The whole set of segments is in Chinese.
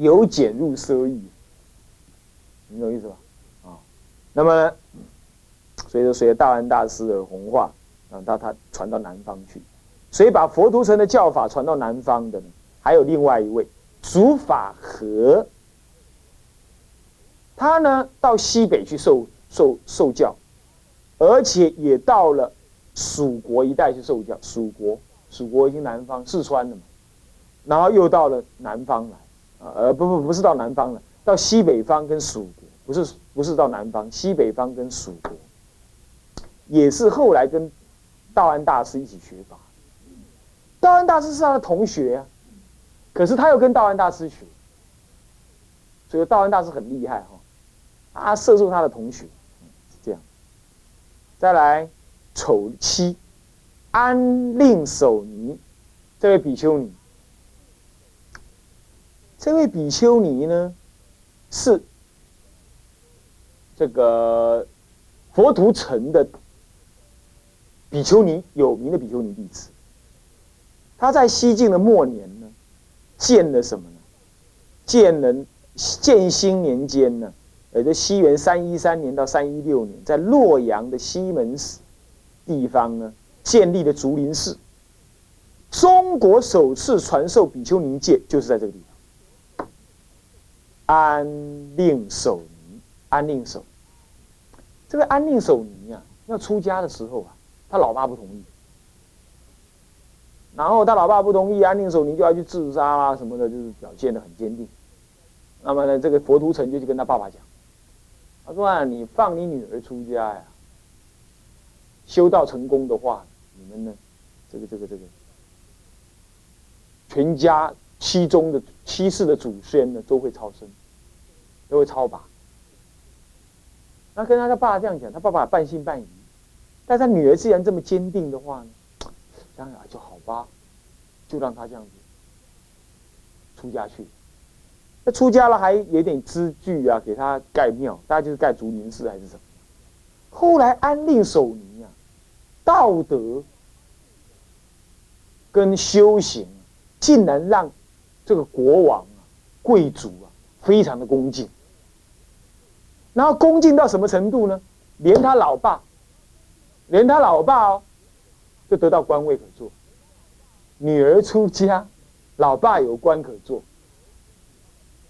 由俭入奢易，你懂意思吧？啊，那么随着随着大安大师的弘化，啊，到他传到南方去，所以把佛图澄的教法传到南方的呢，还有另外一位竺法和，他呢到西北去受受受教，而且也到了蜀国一带去受教。蜀国，蜀国已经南方四川了嘛，然后又到了南方来。呃，不不不是到南方了，到西北方跟蜀国，不是不是到南方，西北方跟蜀国，也是后来跟道安大师一起学法。道安大师是他的同学啊，可是他又跟道安大师学，所以道安大师很厉害哈，他射中他的同学，是这样。再来，丑七，安令守尼，这位比丘尼。这位比丘尼呢，是这个佛图城的比丘尼，有名的比丘尼弟子。他在西晋的末年呢，建了什么呢？建了建兴年间呢，也就西元三一三年到三一六年，在洛阳的西门寺地方呢，建立了竹林寺。中国首次传授比丘尼戒，就是在这个地方。安令守尼，安令守，这个安令守尼啊，要出家的时候啊，他老爸不同意，然后他老爸不同意，安令守尼就要去自杀啦什么的，就是表现的很坚定。那么呢，这个佛图澄就去跟他爸爸讲，他说啊，你放你女儿出家呀，修道成功的话，你们呢，这个这个这个，全家七宗的七世的祖先呢，都会超生。都会超拔。那跟他的爸爸这样讲，他爸爸半信半疑。但他女儿既然这么坚定的话呢，想想就好吧，就让他这样子出家去。那出家了还有点资具啊，给他盖庙，大概就是盖竹林寺还是什么。后来安令守尼啊，道德跟修行，竟然让这个国王啊、贵族啊，非常的恭敬。然后恭敬到什么程度呢？连他老爸，连他老爸哦，就得到官位可做。女儿出家，老爸有官可做。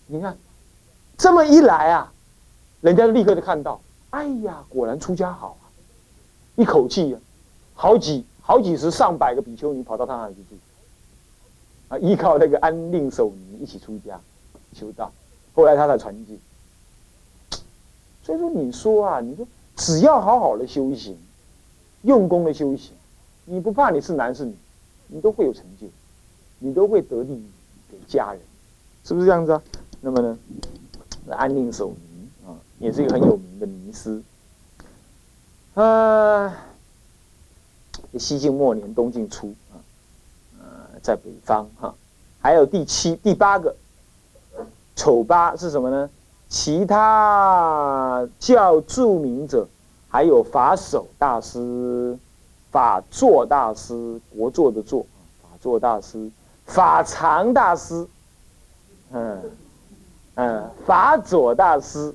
你看，这么一来啊，人家立刻就看到，哎呀，果然出家好啊！一口气啊，好几好几十上百个比丘尼跑到他那里去住，啊，依靠那个安令守尼一起出家修道，后来他才传戒。所以说，你说啊，你说只要好好的修行，用功的修行，你不怕你是男是女，你都会有成就，你都会得利给家人，是不是这样子啊？那么呢，安定守尼啊，也是一个很有名的尼师。啊，西晋末年，东晋初啊，呃，在北方哈，还有第七、第八个丑八是什么呢？其他较著名者，还有法守大师、法座大师、国座的座法座大师、法常大师，嗯嗯，法佐大师，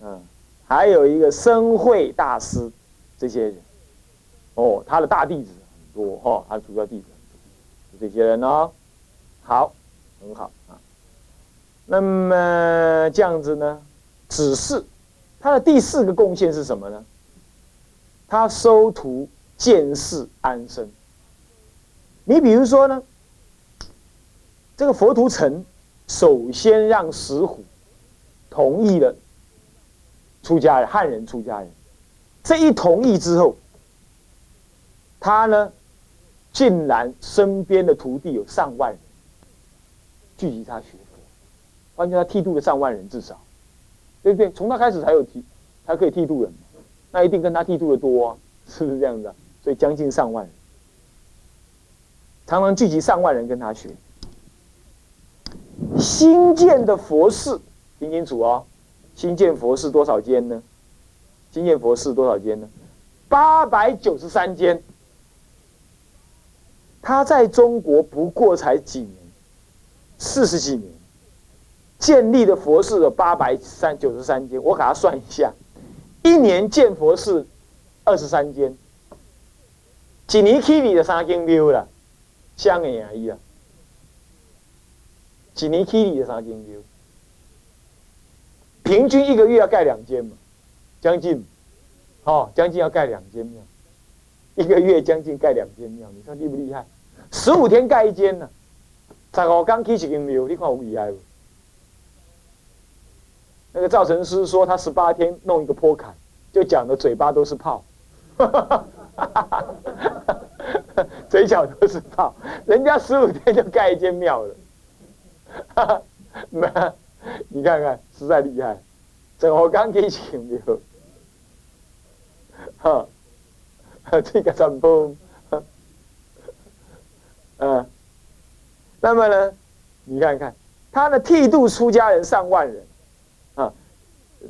嗯，还有一个生慧大师，这些人，哦，他的大弟子很多哈，他的主要弟子很多，这些人哦，好，很好啊。那么这样子呢？只是他的第四个贡献是什么呢？他收徒见世安生。你比如说呢，这个佛图澄首先让石虎同意了出家人汉人出家人，这一同意之后，他呢竟然身边的徒弟有上万人聚集他学。关键他剃度了上万人，至少，对不对？从他开始才有剃，才可以剃度人，那一定跟他剃度的多啊，是不是这样子？所以将近上万人，常常聚集上万人跟他学。新建的佛寺，听清楚哦，新建佛寺多少间呢？新建佛寺多少间呢？八百九十三间。他在中国不过才几年，四十几年。建立的佛寺有八百三九十三间，我给他算一下，一年建佛寺二十三间，几年起你的三间庙了，香的而已啊，几年起你的三间庙，平均一个月要盖两间嘛，将近，哦，将近要盖两间庙，一个月将近盖两间庙，你看厉不厉害？十五天盖一间呢，十五天起一间庙，你看有厉害不？那个造成师说他十八天弄一个坡坎，就讲的嘴巴都是泡，嘴角都是泡，人家十五天就盖一间庙了，你看看实在厉害，整我刚给请庙，哈，这个怎么？嗯，那么呢，你看看他的剃度出家人上万人。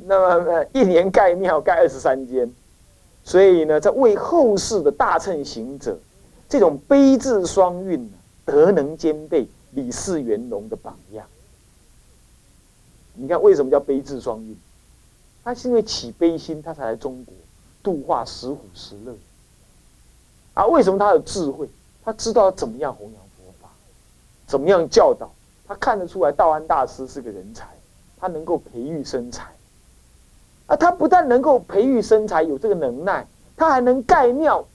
那么，一年盖庙盖二十三间，所以呢，在为后世的大乘行者，这种悲智双运、德能兼备、李氏元龙的榜样。你看为什么叫悲智双运？他是因为起悲心，他才来中国度化石虎石乐。啊，为什么他有智慧？他知道怎么样弘扬佛法，怎么样教导。他看得出来，道安大师是个人才，他能够培育生财。啊，他不但能够培育身材有这个能耐，他还能盖庙，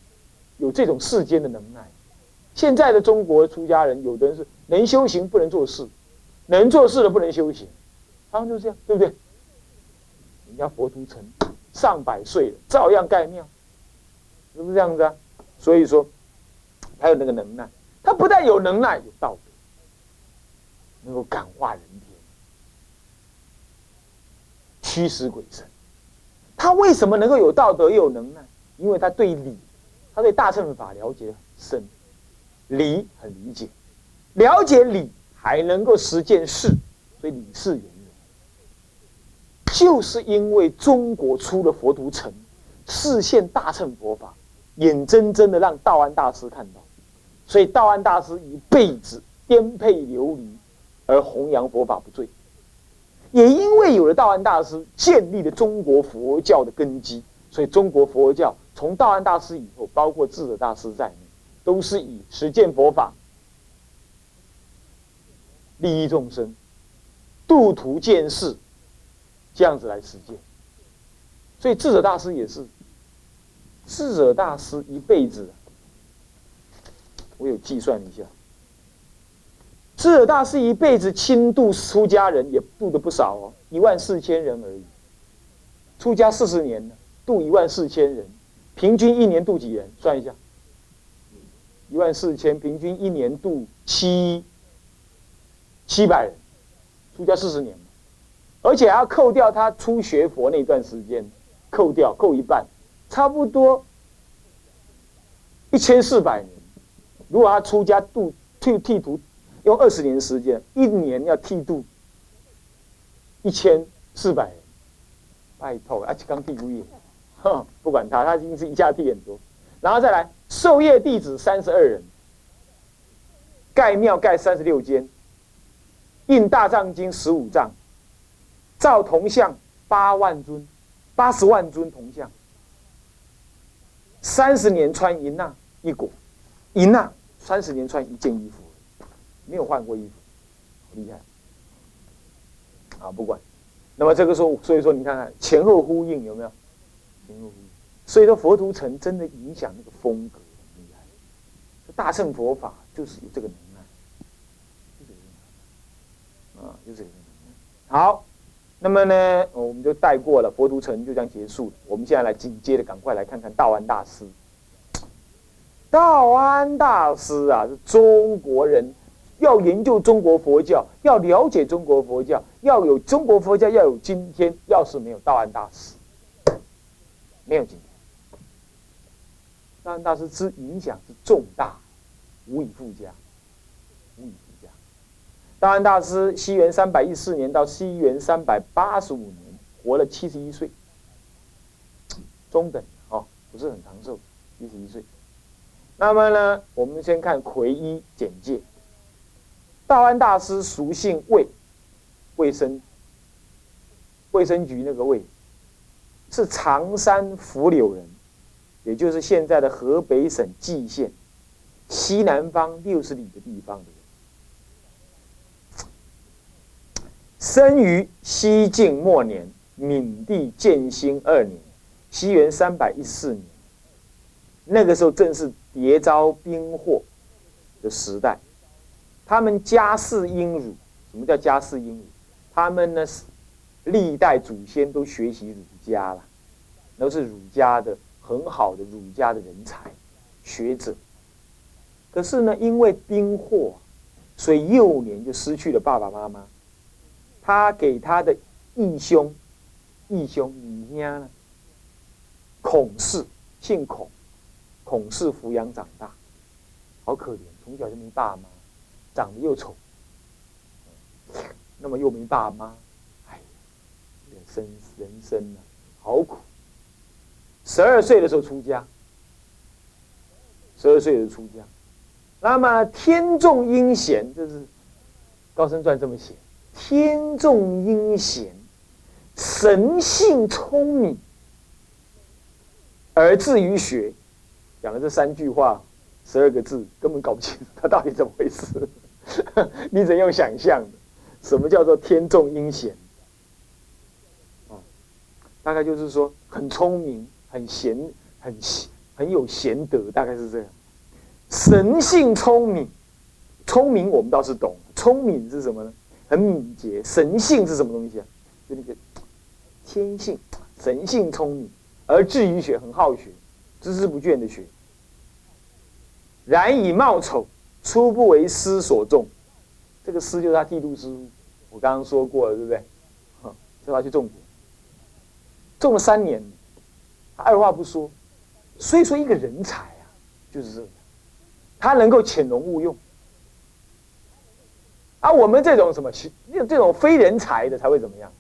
有这种世间的能耐。现在的中国出家人，有的人是能修行不能做事，能做事的不能修行，他们就这样，对不对？人家佛图城上百岁了，照样盖庙，是不是这样子啊？所以说，他有那个能耐，他不但有能耐，有道德，能够感化人天，驱使鬼神。他为什么能够有道德又有能耐？因为他对理，他对大乘法了解很深，理很理解，了解理还能够实践事，所以理事圆融。就是因为中国出了佛图城，视现大乘佛法，眼睁睁的让道安大师看到，所以道安大师一辈子颠沛流离，而弘扬佛法不坠。也因为有了道安大师建立了中国佛教的根基，所以中国佛教从道安大师以后，包括智者大师在内，都是以实践佛法、利益众生、度途见世这样子来实践。所以智者大师也是，智者大师一辈子，我有计算一下。智者大师一辈子亲度出家人，也度的不少哦，一万四千人而已。出家四十年了，度一万四千人，平均一年度几人？算一下，一万四千，平均一年度七七百人。出家四十年而且还要扣掉他初学佛那段时间，扣掉扣一半，差不多一千四百年。如果他出家度剃剃度。用二十年时间，一年要剃度一千四百人，拜托，而且刚剃五哼，不管他，他已经是一下剃很多，然后再来授业弟子三十二人，盖庙盖三十六间，印大藏经十五藏，造铜像八万尊，八十万尊铜像，三十年穿银纳一裹，银纳三十年穿一件衣服。没有换过衣服，厉害啊！不管，那么这个时候，所以说你看看前后呼应有没有？前后呼应。所以说佛图城真的影响那个风格厉害。大乘佛法就是有这个能耐，啊，就这个能耐。好，那么呢，我们就带过了佛图城，就这样结束了。我们现在来紧接着赶快来看看道安大师。道安大师啊，是中国人。要研究中国佛教，要了解中国佛教，要有中国佛教，要有今天。要是没有道安大师，没有今天。道安大师之影响是重大，无以复加，无以复加。道安大师，西元三百一四年到西元三百八十五年，活了七十一岁，中等哦，不是很长寿，七十一岁。那么呢，我们先看魁一简介。道安大师俗姓魏，魏卫生卫生局那个卫，是常山福柳人，也就是现在的河北省蓟县西南方六十里的地方的人，生于西晋末年，闽地建兴二年，西元三百一四年。那个时候正是谍招兵祸的时代，他们家世殷儒。什么叫家世殷儒？他们呢是历代祖先都学习儒家了，都是儒家的很好的儒家的人才学者。可是呢，因为兵祸，所以幼年就失去了爸爸妈妈。他给他的义兄、义兄女家呢，孔氏，姓孔。孔氏抚养长大，好可怜，从小就没爸妈，长得又丑，那么又没爸妈，哎，人生人生啊，好苦。十二岁的时候出家，十二岁就出家。那么天纵阴险，这是高僧传这么写：天纵阴险，神性聪明，而至于学。讲了这三句话，十二个字，根本搞不清楚他到底怎么回事。你怎用想象的？什么叫做天纵阴险？大概就是说很聪明、很贤、很很有贤德，大概是这样。神性聪明，聪明我们倒是懂，聪明是什么呢？很敏捷。神性是什么东西啊？就那个天性，神性聪明，而至于学，很好学。孜孜不倦的学，然以貌丑，初不为师所重。这个师就是他剃度师傅，我刚刚说过了，对不对？叫他去种田，种了三年，他二话不说。所以说，一个人才啊，就是这样，他能够潜龙勿用。而我们这种什么，这种非人才的才会怎么样？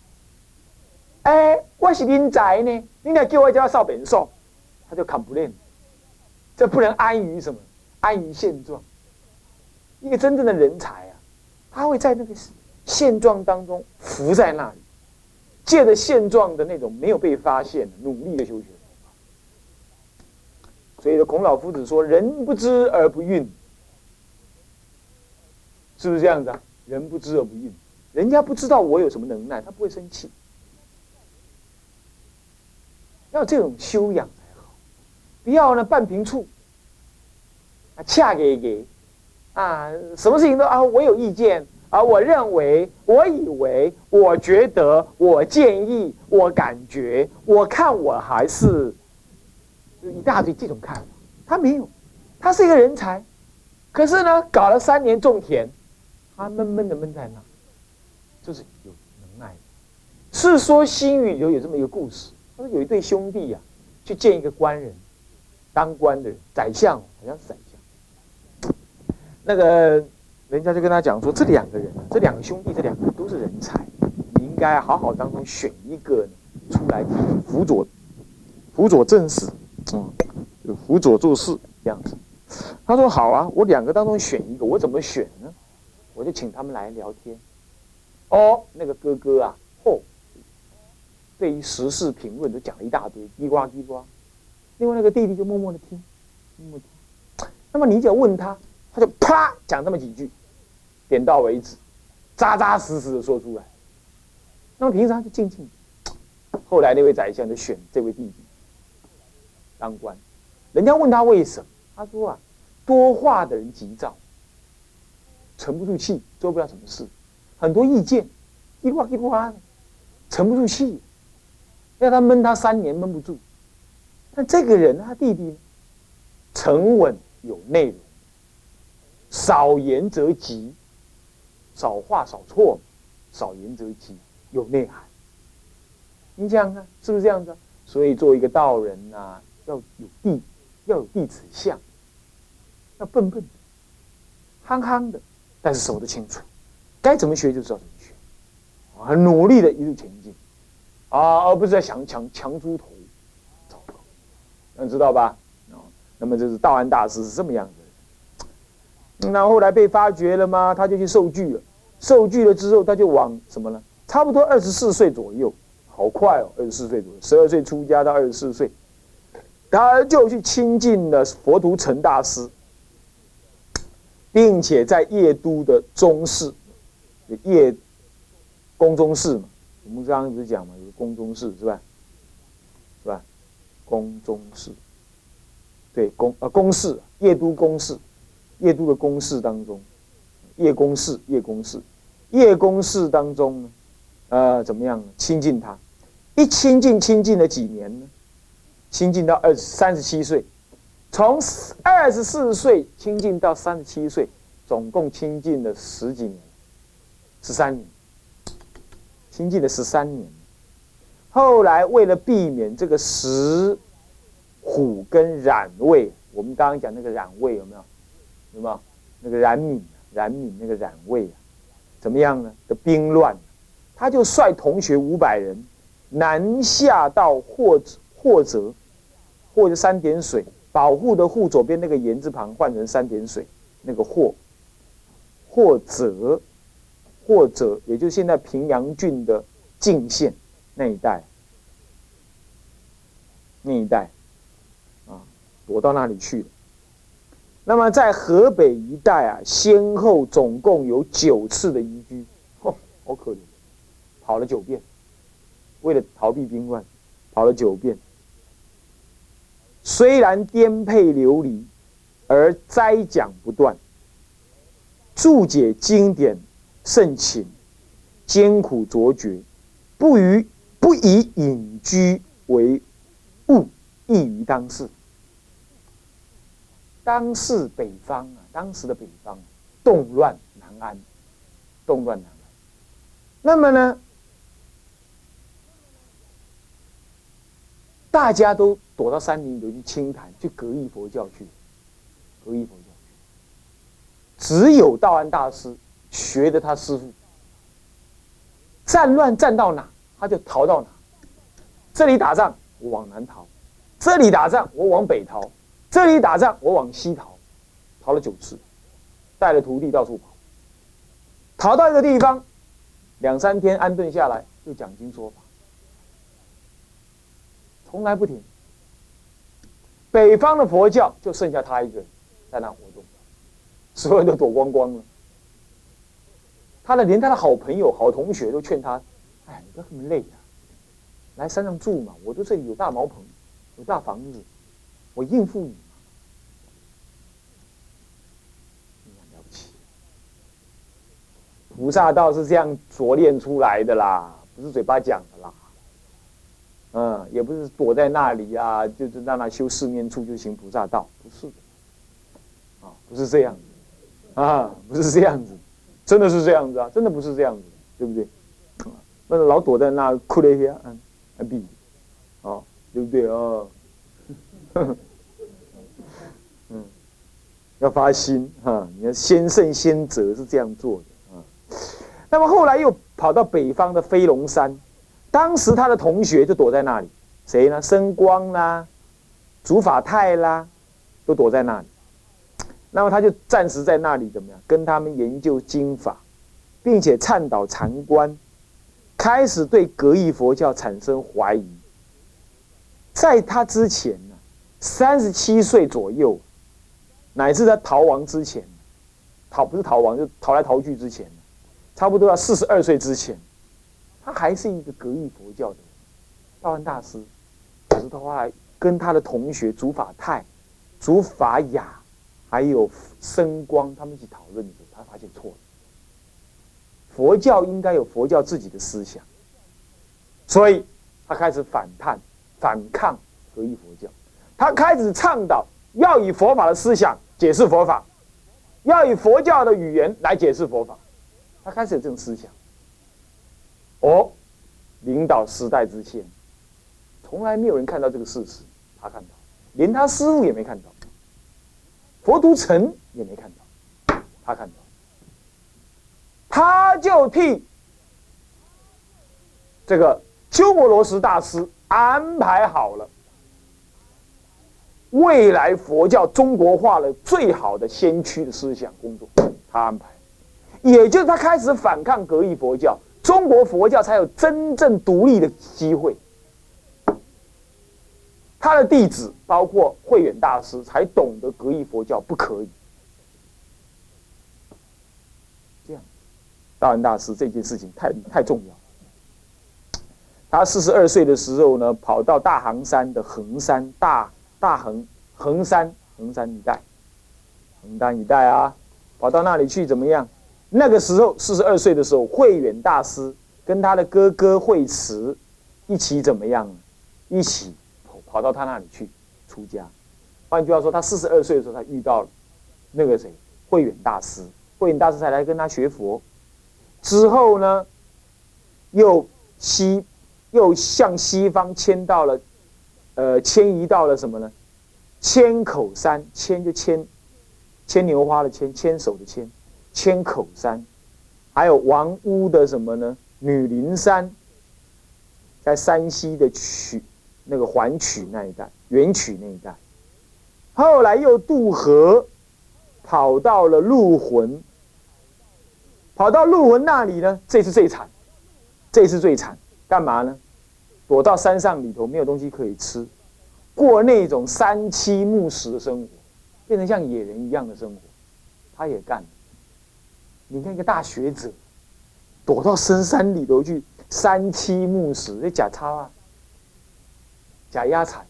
哎，我是人才呢，你来叫我叫少本送。他就砍不练，这不能安于什么？安于现状。一个真正的人才啊，他会在那个现状当中浮在那里，借着现状的那种没有被发现，努力的修学。所以说，孔老夫子说：“人不知而不愠，是不是这样子啊？人不知而不愠，人家不知道我有什么能耐，他不会生气。要这种修养才好。”不要呢，半瓶醋，恰给给啊，什么事情都啊，我有意见啊，我认为，我以为，我觉得，我建议，我感觉，我看我还是一大堆这种看法。他没有，他是一个人才，可是呢，搞了三年种田，他闷闷的闷在那，就是有能耐。是说新语里头有这么一个故事，他说有一对兄弟呀，去见一个官人。当官的宰相，好像宰相。那个人家就跟他讲说，这两个人，这两个兄弟，这两个都是人才，你应该好好当中选一个出来辅佐，辅佐政事，嗯，辅佐做事这样子。他说好啊，我两个当中选一个，我怎么选呢？我就请他们来聊天。哦，那个哥哥啊，嚯，对于时事评论都讲了一大堆，叽呱叽呱。另外那个弟弟就默默的听，默默听。那么你只要问他，他就啪讲这么几句，点到为止，扎扎实实的说出来。那么平常就静静。后来那位宰相就选这位弟弟当官。人家问他为什么，他说啊，多话的人急躁，沉不住气，做不了什么事，很多意见，一呱一呱的，沉不住气，要他闷他三年闷不住。但这个人，他弟弟沉稳有内容，少言则吉，少话少错，少言则吉，有内涵。你想想看，是不是这样子？所以做一个道人呐，要有弟，要有弟子相，要笨笨的，憨憨的，但是守得清楚，该怎么学就知道怎么学，很努力的一路前进，啊，而不是在想强强猪头。知道吧？哦，那么就是道安大师是这么样子。那后来被发掘了吗？他就去受具了。受具了之后，他就往什么呢？差不多二十四岁左右，好快哦，二十四岁左右，十二岁出家到二十四岁，他就去亲近了佛图澄大师，并且在夜都的中寺，夜宫中寺嘛，我们刚刚一直讲嘛，有个宫中寺是吧？是吧？宫中寺，对，宫啊宫室，叶都宫室，叶都的宫室当中，叶宫室，叶宫室，叶宫室当中呢，呃，怎么样亲近他？一亲近亲近了几年呢？亲近到二三十七岁，从二十四岁亲近到三十七岁，总共亲近了十几年，十三年，亲近了十三年。后来为了避免这个石虎跟染味，我们刚刚讲那个染味有没有？有没有？那个冉闵，冉闵那个冉魏啊，怎么样呢？的兵乱，他就率同学五百人南下到霍霍泽，或者三点水，保护的护左边那个言字旁换成三点水，那个霍霍泽，霍泽，也就现在平阳郡的泾县。那一带，那一带，啊，躲到那里去了。那么在河北一带啊，先后总共有九次的移居，哦，好可怜，跑了九遍，为了逃避兵乱，跑了九遍。虽然颠沛流离，而斋讲不断，注解经典甚勤，艰苦卓绝，不于。不以隐居为务，易于当世。当世北方啊，当时的北方动乱难安，动乱难安。那么呢，大家都躲到山林里去清谈，去格义佛教去，格义佛教去。只有道安大师学的他师傅，战乱战到哪？他就逃到哪？这里打仗，我往南逃；这里打仗，我往北逃；这里打仗，我往西逃。逃了九次，带了徒弟到处跑。逃到一个地方，两三天安顿下来，就讲经说法，从来不停。北方的佛教就剩下他一个人在那活动，所有人都躲光光了。他的连他的好朋友、好同学都劝他。哎，你不要这么累呀，来山上住嘛！我都这里有大茅棚，有大房子，我应付你嘛。了不起，菩萨道是这样琢练出来的啦，不是嘴巴讲的啦。嗯，也不是躲在那里啊，就是让他修四面处就行菩萨道，不是的。啊，不是这样子，啊，不是这样子，真的是这样子啊，真的不是这样子，对不对？那老躲在那哭了一下，嗯，啊，对不对哦？嗯，要发心哈，你看先圣先哲是这样做的啊。那么后来又跑到北方的飞龙山，当时他的同学就躲在那里，谁呢？生光啦，竺法泰啦，都躲在那里。那么他就暂时在那里怎么样？跟他们研究经法，并且倡导禅观。开始对格义佛教产生怀疑，在他之前，三十七岁左右，乃至在逃亡之前，逃不是逃亡，就逃来逃去之前，差不多要四十二岁之前，他还是一个格义佛教的道安大师。可是他后来跟他的同学竺法泰、竺法雅，还有僧光他们一起讨论的时候，他发现错了。佛教应该有佛教自己的思想，所以他开始反叛、反抗合一佛教。他开始倡导要以佛法的思想解释佛法，要以佛教的语言来解释佛法。他开始有这种思想。哦，领导时代之先，从来没有人看到这个事实，他看到，连他师傅也没看到，佛图澄也没看到，他看到。他就替这个鸠摩罗什大师安排好了未来佛教中国化的最好的先驱的思想工作，他安排，也就是他开始反抗格义佛教，中国佛教才有真正独立的机会。他的弟子包括慧远大师，才懂得格义佛教不可以。这样，道安大师这件事情太太重要。他四十二岁的时候呢，跑到大行山的衡山大大恒恒山恒山一带，恒山一带啊，跑到那里去怎么样？那个时候四十二岁的时候，慧远大师跟他的哥哥慧慈一起怎么样？一起。跑到他那里去出家，换句话说，他四十二岁的时候，他遇到了那个谁慧远大师，慧远大师才来跟他学佛。之后呢，又西又向西方迁到了，呃，迁移到了什么呢？千口山，千就千，牵牛花的牵，牵手的牵，千口山，还有王屋的什么呢？女林山，在山西的曲。那个环曲那一带，元曲那一带，后来又渡河，跑到了鹿魂，跑到鹿魂那里呢？这次最惨，这次最惨，干嘛呢？躲到山上里头，没有东西可以吃，过那种三七木食的生活，变成像野人一样的生活，他也干。你看一个大学者，躲到深山里头去三七木食，这假钞啊！假压彩，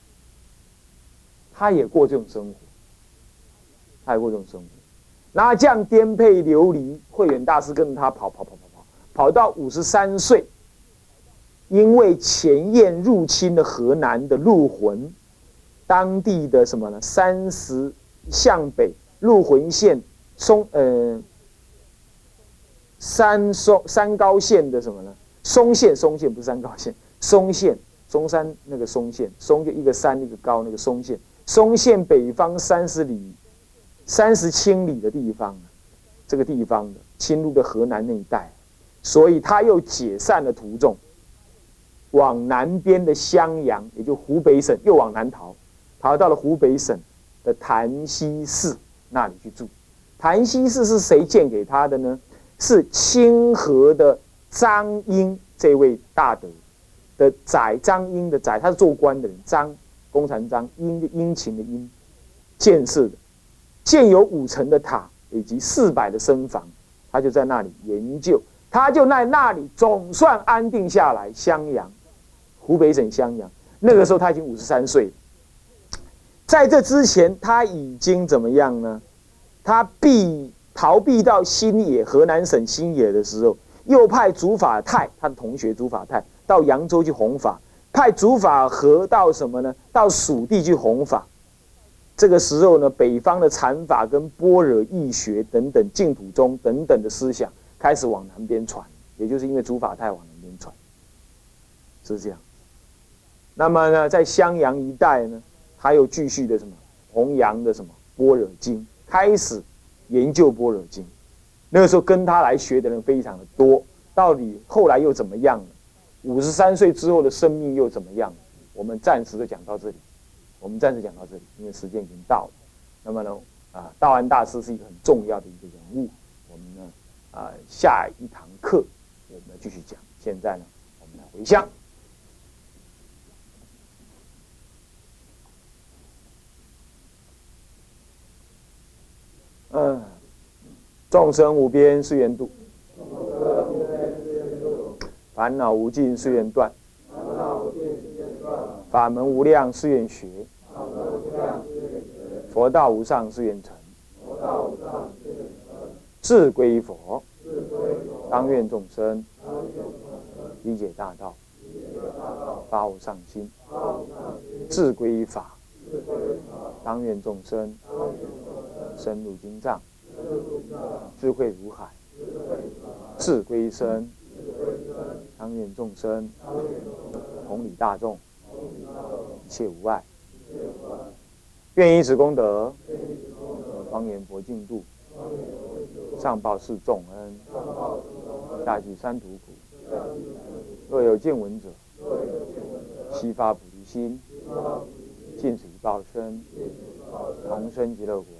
他也过这种生活，他也过这种生活。拿将颠沛流离，慧远大师跟着他跑跑跑跑跑，跑到五十三岁，因为前燕入侵了河南的陆浑，当地的什么呢？三十向北陆浑县松呃三松三高县的什么呢？松县松县不是三高县，松县。中山那个松县，松就一个山一个高，那个松县，松县北方三十里、三十千里的地方，这个地方的侵入的河南那一带，所以他又解散了途中，往南边的襄阳，也就湖北省，又往南逃，逃到了湖北省的潭溪寺那里去住。潭溪寺是谁建给他的呢？是清河的张英这位大德。的宰张英的宰，他是做官的人。张公禅张英的殷勤的殷，建设的建有五层的塔以及四百的僧房，他就在那里研究，他就在那里总算安定下来。襄阳，湖北省襄阳，那个时候他已经五十三岁。在这之前，他已经怎么样呢？他避逃避到新野，河南省新野的时候，又派竺法泰，他的同学竺法泰。到扬州去弘法，派竺法和到什么呢？到蜀地去弘法。这个时候呢，北方的禅法跟般若义学等等净土宗等等的思想开始往南边传，也就是因为竺法太往南边传，是这样。那么呢，在襄阳一带呢，他又继续的什么弘扬的什么般若经，开始研究般若经。那个时候跟他来学的人非常的多，到底后来又怎么样呢？五十三岁之后的生命又怎么样？我们暂时就讲到这里，我们暂时讲到这里，因为时间已经到了。那么呢，啊，道安大师是一个很重要的一个人物。我们呢，啊，下一堂课我们继续讲。现在呢，我们来回乡。嗯，众生无边誓愿度。烦恼无尽誓愿断，法门无量誓愿学，佛道无上誓愿成，智归佛，当愿众生理解大道，发无上心，智归法，当愿众生深入经藏，智慧如海，智归身。当愿众生同理大众，一切无碍。愿以此功德，方圆佛净土，上报四重恩，下济三途苦。若有见闻者，悉发菩提心，尽此一报身，同生极乐国。